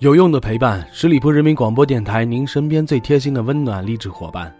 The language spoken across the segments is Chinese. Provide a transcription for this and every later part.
有用的陪伴，十里铺人民广播电台，您身边最贴心的温暖励志伙伴。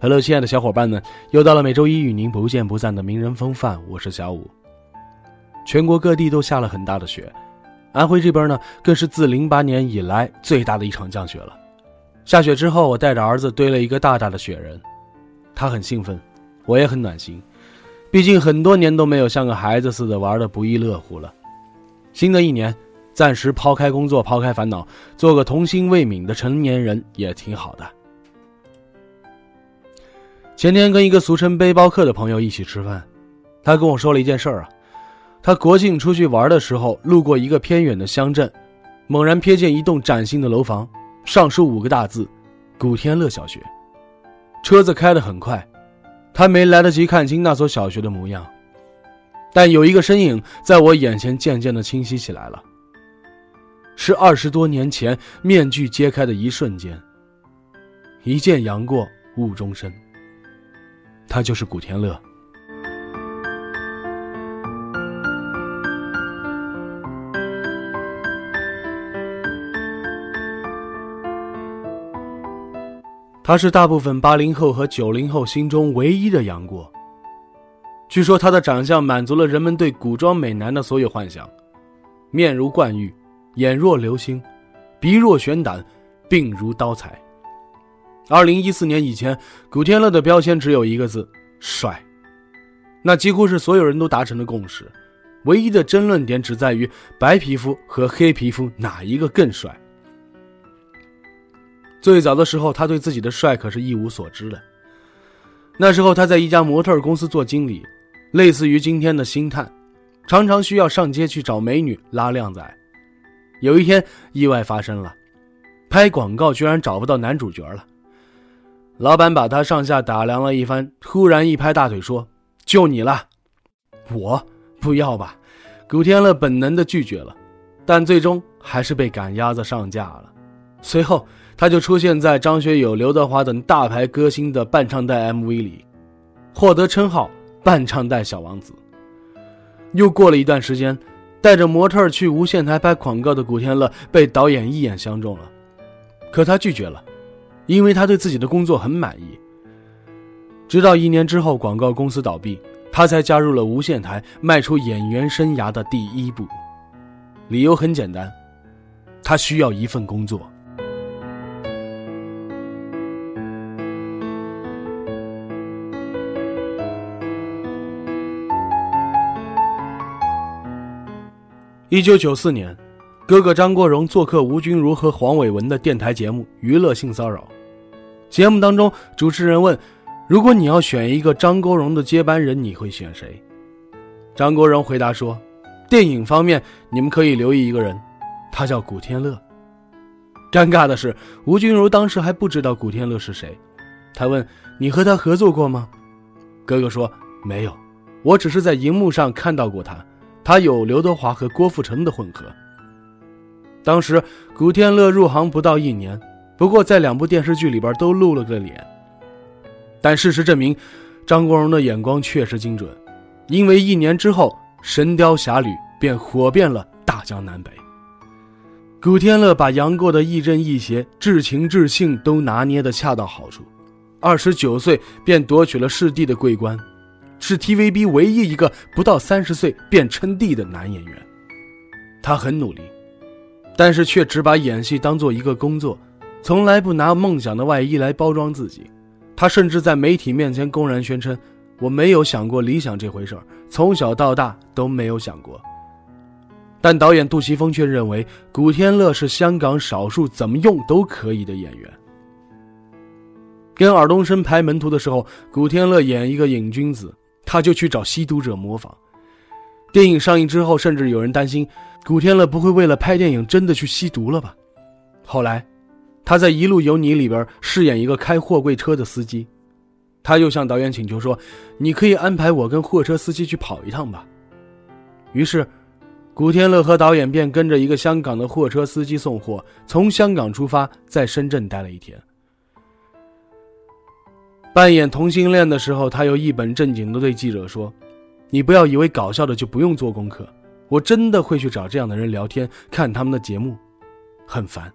Hello，亲爱的小伙伴们，又到了每周一与您不见不散的名人风范，我是小五。全国各地都下了很大的雪，安徽这边呢，更是自零八年以来最大的一场降雪了。下雪之后，我带着儿子堆了一个大大的雪人，他很兴奋，我也很暖心，毕竟很多年都没有像个孩子似的玩的不亦乐乎了。新的一年。暂时抛开工作，抛开烦恼，做个童心未泯的成年人也挺好的。前天跟一个俗称背包客的朋友一起吃饭，他跟我说了一件事儿啊，他国庆出去玩的时候，路过一个偏远的乡镇，猛然瞥见一栋崭新的楼房，上书五个大字“古天乐小学”。车子开得很快，他没来得及看清那所小学的模样，但有一个身影在我眼前渐渐的清晰起来了。是二十多年前面具揭开的一瞬间。一见杨过误终身。他就是古天乐。他是大部分八零后和九零后心中唯一的杨过。据说他的长相满足了人们对古装美男的所有幻想，面如冠玉。眼若流星，鼻若悬胆，鬓如刀裁。二零一四年以前，古天乐的标签只有一个字：帅。那几乎是所有人都达成的共识。唯一的争论点只在于白皮肤和黑皮肤哪一个更帅。最早的时候，他对自己的帅可是一无所知的。那时候他在一家模特公司做经理，类似于今天的星探，常常需要上街去找美女拉靓仔。有一天，意外发生了，拍广告居然找不到男主角了。老板把他上下打量了一番，突然一拍大腿说：“就你了！”我不要吧？古天乐本能的拒绝了，但最终还是被赶鸭子上架了。随后，他就出现在张学友、刘德华等大牌歌星的伴唱带 MV 里，获得称号“伴唱带小王子”。又过了一段时间。带着模特去无线台拍广告的古天乐被导演一眼相中了，可他拒绝了，因为他对自己的工作很满意。直到一年之后，广告公司倒闭，他才加入了无线台，迈出演员生涯的第一步。理由很简单，他需要一份工作。一九九四年，哥哥张国荣做客吴君如和黄伟文的电台节目《娱乐性骚扰》。节目当中，主持人问：“如果你要选一个张国荣的接班人，你会选谁？”张国荣回答说：“电影方面，你们可以留意一个人，他叫古天乐。”尴尬的是，吴君如当时还不知道古天乐是谁。他问：“你和他合作过吗？”哥哥说：“没有，我只是在荧幕上看到过他。”他有刘德华和郭富城的混合。当时古天乐入行不到一年，不过在两部电视剧里边都露了个脸。但事实证明，张国荣的眼光确实精准，因为一年之后《神雕侠侣》便火遍了大江南北。古天乐把杨过的亦正亦邪、至情至性都拿捏得恰到好处，二十九岁便夺取了视帝的桂冠。是 TVB 唯一一个不到三十岁便称帝的男演员，他很努力，但是却只把演戏当做一个工作，从来不拿梦想的外衣来包装自己。他甚至在媒体面前公然宣称：“我没有想过理想这回事儿，从小到大都没有想过。”但导演杜琪峰却认为古天乐是香港少数怎么用都可以的演员。跟尔冬升拍《门徒》的时候，古天乐演一个瘾君子。他就去找吸毒者模仿。电影上映之后，甚至有人担心古天乐不会为了拍电影真的去吸毒了吧？后来，他在《一路有你》里边饰演一个开货柜车的司机，他又向导演请求说：“你可以安排我跟货车司机去跑一趟吧。”于是，古天乐和导演便跟着一个香港的货车司机送货，从香港出发，在深圳待了一天。扮演同性恋的时候，他又一本正经地对记者说：“你不要以为搞笑的就不用做功课，我真的会去找这样的人聊天，看他们的节目，很烦。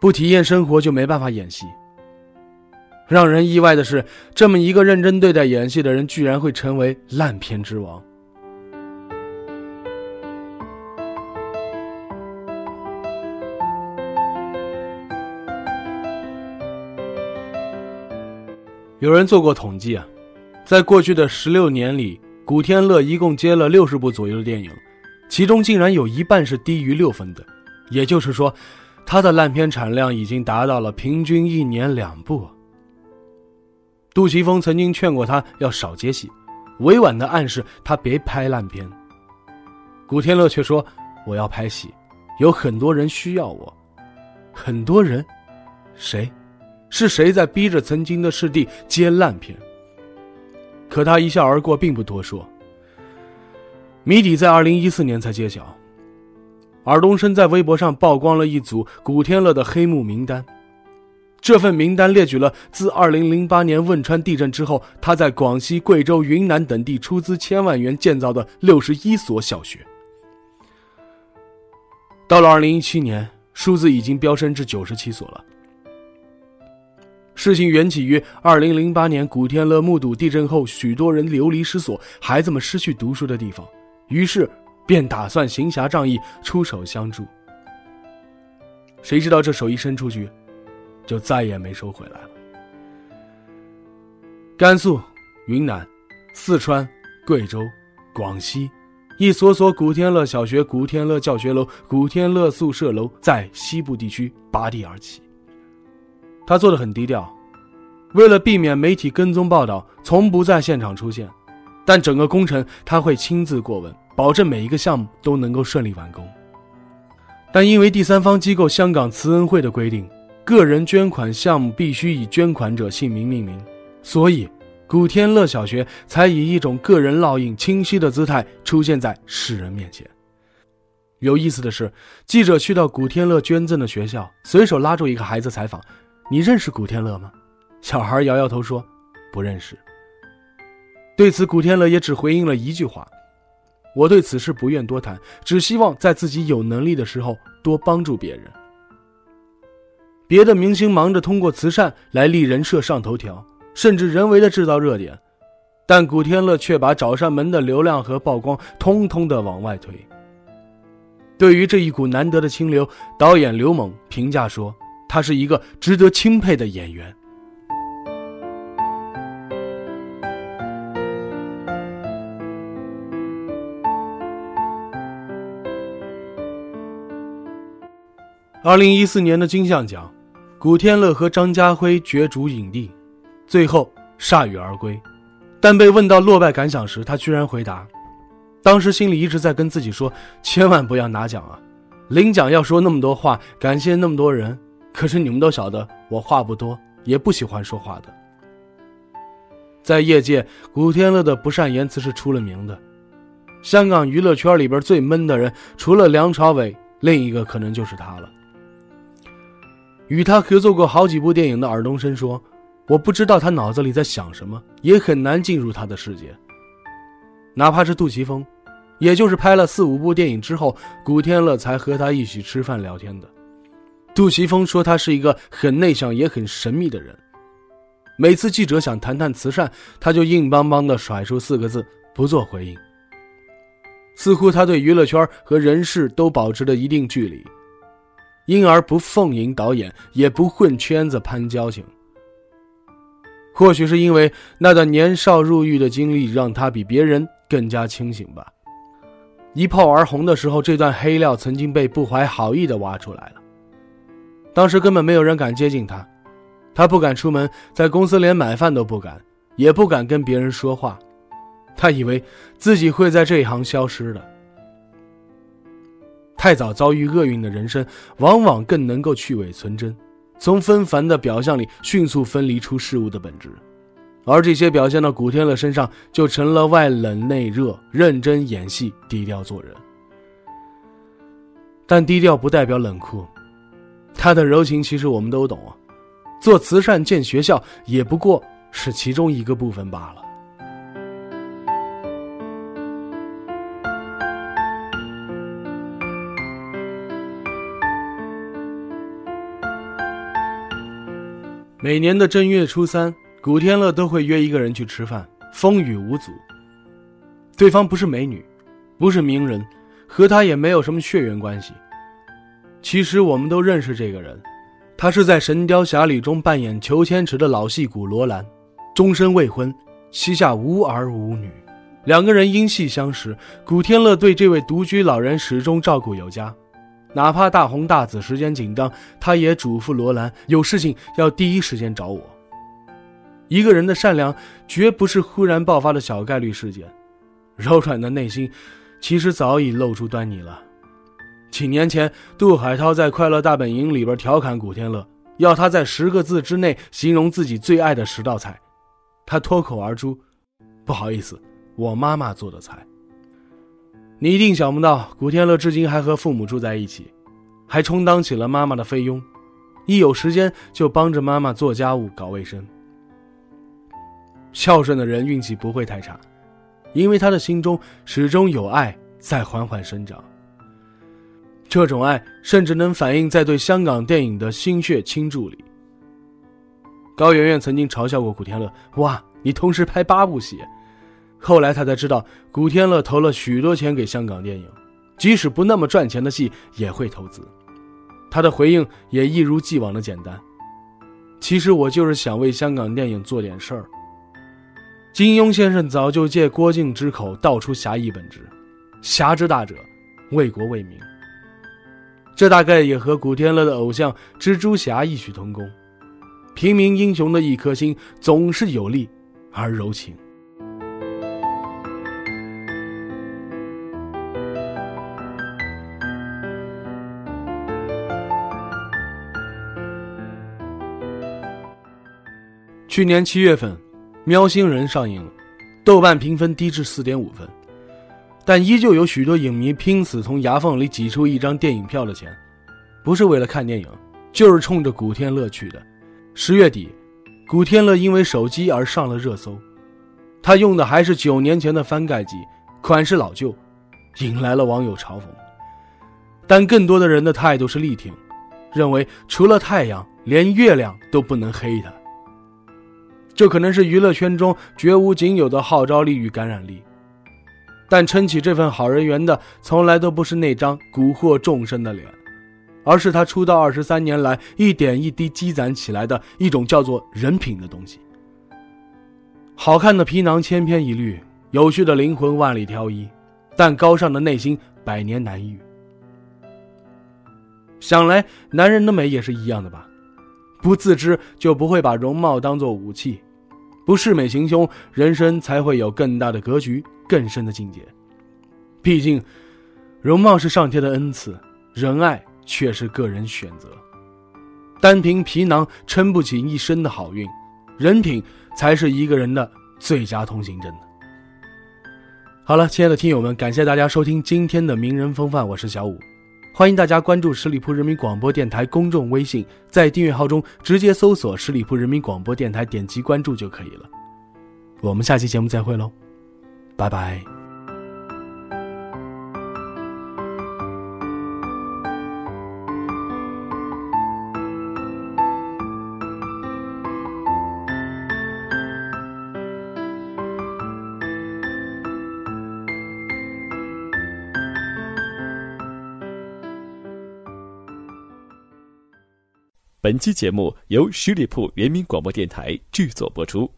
不体验生活就没办法演戏。让人意外的是，这么一个认真对待演戏的人，居然会成为烂片之王。”有人做过统计啊，在过去的十六年里，古天乐一共接了六十部左右的电影，其中竟然有一半是低于六分的，也就是说，他的烂片产量已经达到了平均一年两部。杜琪峰曾经劝过他要少接戏，委婉的暗示他别拍烂片。古天乐却说：“我要拍戏，有很多人需要我，很多人，谁？”是谁在逼着曾经的师弟接烂片？可他一笑而过，并不多说。谜底在二零一四年才揭晓。尔冬升在微博上曝光了一组古天乐的黑幕名单，这份名单列举了自二零零八年汶川地震之后，他在广西、贵州、云南等地出资千万元建造的六十一所小学。到了二零一七年，数字已经飙升至九十七所了。事情缘起于二零零八年，古天乐目睹地震后，许多人流离失所，孩子们失去读书的地方，于是便打算行侠仗义，出手相助。谁知道这手一伸出去，就再也没收回来了。甘肃、云南、四川、贵州、广西，一所所古天乐小学、古天乐教学楼、古天乐宿舍楼在西部地区拔地而起。他做的很低调，为了避免媒体跟踪报道，从不在现场出现。但整个工程他会亲自过问，保证每一个项目都能够顺利完工。但因为第三方机构香港慈恩会的规定，个人捐款项目必须以捐款者姓名命名，所以古天乐小学才以一种个人烙印清晰的姿态出现在世人面前。有意思的是，记者去到古天乐捐赠的学校，随手拉住一个孩子采访。你认识古天乐吗？小孩摇摇头说：“不认识。”对此，古天乐也只回应了一句话：“我对此事不愿多谈，只希望在自己有能力的时候多帮助别人。”别的明星忙着通过慈善来立人设、上头条，甚至人为的制造热点，但古天乐却把找上门的流量和曝光通通的往外推。对于这一股难得的清流，导演刘猛评价说。他是一个值得钦佩的演员。二零一四年的金像奖，古天乐和张家辉角逐影帝，最后铩羽而归。但被问到落败感想时，他居然回答：“当时心里一直在跟自己说，千万不要拿奖啊！领奖要说那么多话，感谢那么多人。”可是你们都晓得，我话不多，也不喜欢说话的。在业界，古天乐的不善言辞是出了名的。香港娱乐圈里边最闷的人，除了梁朝伟，另一个可能就是他了。与他合作过好几部电影的尔冬升说：“我不知道他脑子里在想什么，也很难进入他的世界。哪怕是杜琪峰，也就是拍了四五部电影之后，古天乐才和他一起吃饭聊天的。”杜琪峰说：“他是一个很内向也很神秘的人。每次记者想谈谈慈善，他就硬邦邦地甩出四个字，不做回应。似乎他对娱乐圈和人事都保持着一定距离，因而不奉迎导演，也不混圈子攀交情。或许是因为那段年少入狱的经历，让他比别人更加清醒吧。一炮而红的时候，这段黑料曾经被不怀好意地挖出来了。”当时根本没有人敢接近他，他不敢出门，在公司连买饭都不敢，也不敢跟别人说话。他以为自己会在这一行消失的。太早遭遇厄运的人生，往往更能够去伪存真。从纷繁的表象里迅速分离出事物的本质，而这些表现到古天乐身上，就成了外冷内热，认真演戏，低调做人。但低调不代表冷酷，他的柔情其实我们都懂啊。做慈善建学校，也不过是其中一个部分罢了。每年的正月初三，古天乐都会约一个人去吃饭，风雨无阻。对方不是美女，不是名人，和他也没有什么血缘关系。其实我们都认识这个人，他是在《神雕侠侣》中扮演裘千尺的老戏骨罗兰，终身未婚，膝下无儿无女。两个人因戏相识，古天乐对这位独居老人始终照顾有加。哪怕大红大紫，时间紧张，他也嘱咐罗兰有事情要第一时间找我。一个人的善良绝不是忽然爆发的小概率事件，柔软的内心其实早已露出端倪了。几年前，杜海涛在《快乐大本营》里边调侃古天乐，要他在十个字之内形容自己最爱的十道菜，他脱口而出：“不好意思，我妈妈做的菜。”你一定想不到，古天乐至今还和父母住在一起，还充当起了妈妈的菲佣，一有时间就帮着妈妈做家务、搞卫生。孝顺的人运气不会太差，因为他的心中始终有爱在缓缓生长。这种爱甚至能反映在对香港电影的心血倾注里。高圆圆曾经嘲笑过古天乐：“哇，你同时拍八部戏。”后来她才知道，古天乐投了许多钱给香港电影，即使不那么赚钱的戏也会投资。他的回应也一如既往的简单：“其实我就是想为香港电影做点事儿。”金庸先生早就借郭靖之口道出侠义本质：“侠之大者，为国为民。”这大概也和古天乐的偶像蜘蛛侠异曲同工。平民英雄的一颗心总是有力而柔情。去年七月份，《喵星人》上映了，豆瓣评分低至四点五分，但依旧有许多影迷拼死从牙缝里挤出一张电影票的钱，不是为了看电影，就是冲着古天乐去的。十月底，古天乐因为手机而上了热搜，他用的还是九年前的翻盖机，款式老旧，引来了网友嘲讽。但更多的人的态度是力挺，认为除了太阳，连月亮都不能黑他。这可能是娱乐圈中绝无仅有的号召力与感染力，但撑起这份好人缘的，从来都不是那张蛊惑众生的脸，而是他出道二十三年来一点一滴积攒起来的一种叫做人品的东西。好看的皮囊千篇一律，有趣的灵魂万里挑一，但高尚的内心百年难遇。想来，男人的美也是一样的吧？不自知就不会把容貌当做武器。不视美行凶，人生才会有更大的格局、更深的境界。毕竟，容貌是上天的恩赐，仁爱却是个人选择。单凭皮囊撑不起一生的好运，人品才是一个人的最佳通行证。好了，亲爱的听友们，感谢大家收听今天的名人风范，我是小五。欢迎大家关注十里铺人民广播电台公众微信，在订阅号中直接搜索“十里铺人民广播电台”，点击关注就可以了。我们下期节目再会喽，拜拜。本期节目由十里铺人民广播电台制作播出。